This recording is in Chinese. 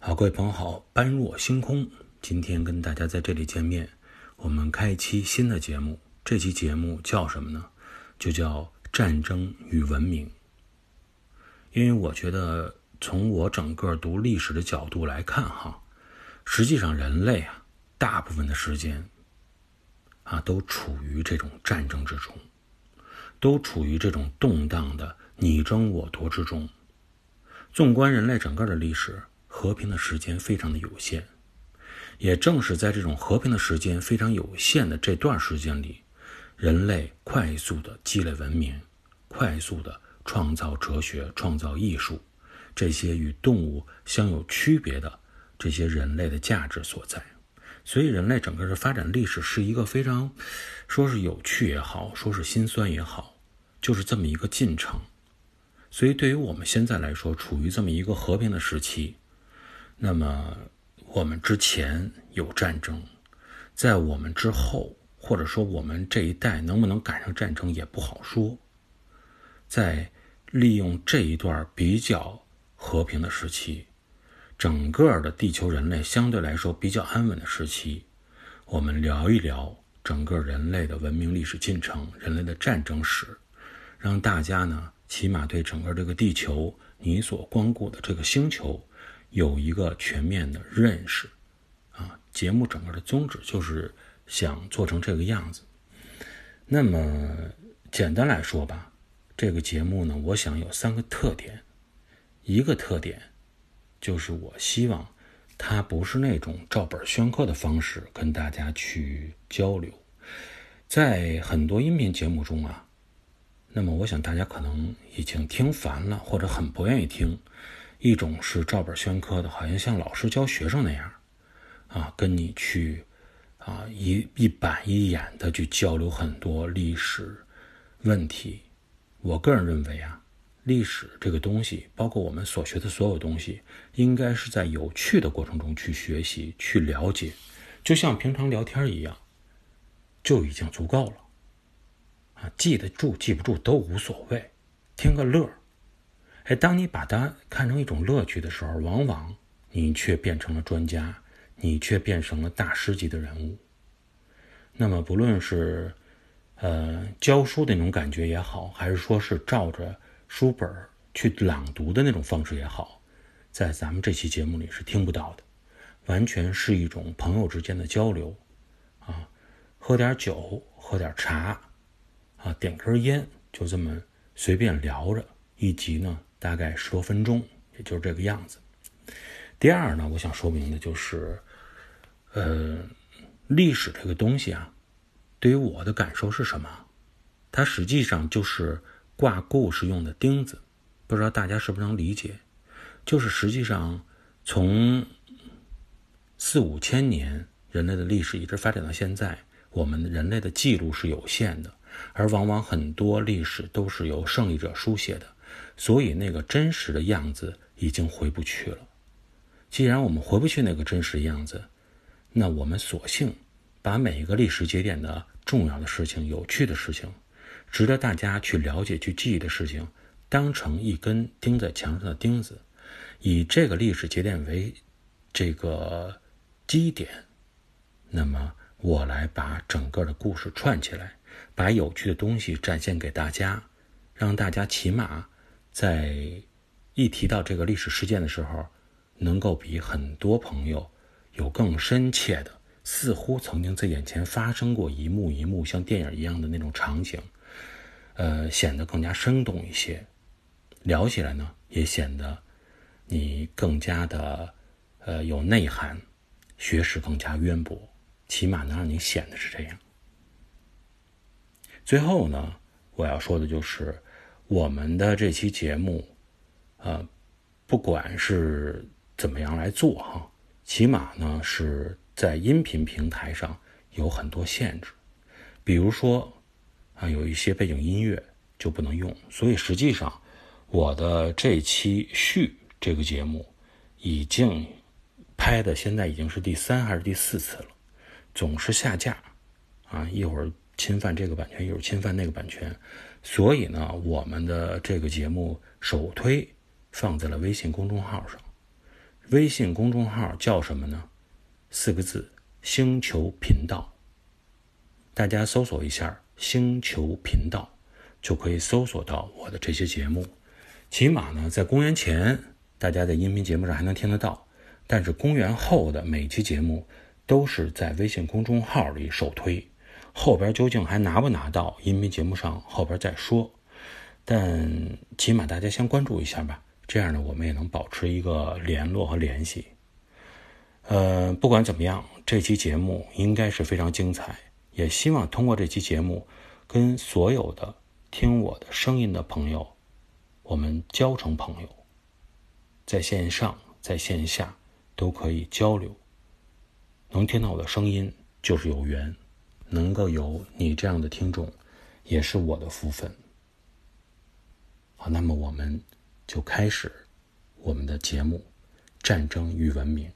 好，各位朋友好，般若星空，今天跟大家在这里见面，我们开一期新的节目。这期节目叫什么呢？就叫战争与文明。因为我觉得，从我整个读历史的角度来看，哈，实际上人类啊，大部分的时间啊，都处于这种战争之中，都处于这种动荡的你争我夺之中。纵观人类整个的历史。和平的时间非常的有限，也正是在这种和平的时间非常有限的这段时间里，人类快速的积累文明，快速的创造哲学、创造艺术，这些与动物相有区别的这些人类的价值所在。所以，人类整个的发展历史是一个非常，说是有趣也好，说是心酸也好，就是这么一个进程。所以，对于我们现在来说，处于这么一个和平的时期。那么，我们之前有战争，在我们之后，或者说我们这一代能不能赶上战争也不好说。在利用这一段比较和平的时期，整个的地球人类相对来说比较安稳的时期，我们聊一聊整个人类的文明历史进程、人类的战争史，让大家呢起码对整个这个地球，你所光顾的这个星球。有一个全面的认识，啊，节目整个的宗旨就是想做成这个样子。那么简单来说吧，这个节目呢，我想有三个特点。一个特点就是我希望它不是那种照本宣科的方式跟大家去交流。在很多音频节目中啊，那么我想大家可能已经听烦了，或者很不愿意听。一种是照本宣科的，好像像老师教学生那样，啊，跟你去，啊，一一板一眼的去交流很多历史问题。我个人认为啊，历史这个东西，包括我们所学的所有东西，应该是在有趣的过程中去学习、去了解，就像平常聊天一样，就已经足够了。啊，记得住记不住都无所谓，听个乐。哎，当你把它看成一种乐趣的时候，往往你却变成了专家，你却变成了大师级的人物。那么，不论是呃教书的那种感觉也好，还是说是照着书本去朗读的那种方式也好，在咱们这期节目里是听不到的，完全是一种朋友之间的交流啊，喝点酒，喝点茶，啊，点根烟，就这么随便聊着一集呢。大概十多分钟，也就是这个样子。第二呢，我想说明的就是，呃，历史这个东西啊，对于我的感受是什么？它实际上就是挂故事用的钉子，不知道大家是不是能理解？就是实际上从四五千年人类的历史一直发展到现在，我们人类的记录是有限的，而往往很多历史都是由胜利者书写的。所以，那个真实的样子已经回不去了。既然我们回不去那个真实的样子，那我们索性把每一个历史节点的重要的事情、有趣的事情、值得大家去了解、去记忆的事情，当成一根钉在墙上的钉子，以这个历史节点为这个基点，那么我来把整个的故事串起来，把有趣的东西展现给大家，让大家起码。在一提到这个历史事件的时候，能够比很多朋友有更深切的，似乎曾经在眼前发生过一幕一幕像电影一样的那种场景，呃，显得更加生动一些。聊起来呢，也显得你更加的呃有内涵，学识更加渊博，起码能让你显得是这样。最后呢，我要说的就是。我们的这期节目，呃，不管是怎么样来做哈，起码呢是在音频平台上有很多限制，比如说啊，有一些背景音乐就不能用。所以实际上，我的这期续这个节目已经拍的，现在已经是第三还是第四次了，总是下架啊，一会儿侵犯这个版权，一会儿侵犯那个版权。所以呢，我们的这个节目首推放在了微信公众号上。微信公众号叫什么呢？四个字：星球频道。大家搜索一下“星球频道”，就可以搜索到我的这些节目。起码呢，在公元前，大家在音频节目上还能听得到；但是公元后的每期节目，都是在微信公众号里首推。后边究竟还拿不拿到音频节目上，后边再说。但起码大家先关注一下吧，这样呢，我们也能保持一个联络和联系。呃，不管怎么样，这期节目应该是非常精彩。也希望通过这期节目，跟所有的听我的声音的朋友，我们交成朋友，在线上在线下都可以交流。能听到我的声音就是有缘，能够有你这样的听众，也是我的福分。好，那么我们就开始我们的节目《战争与文明》。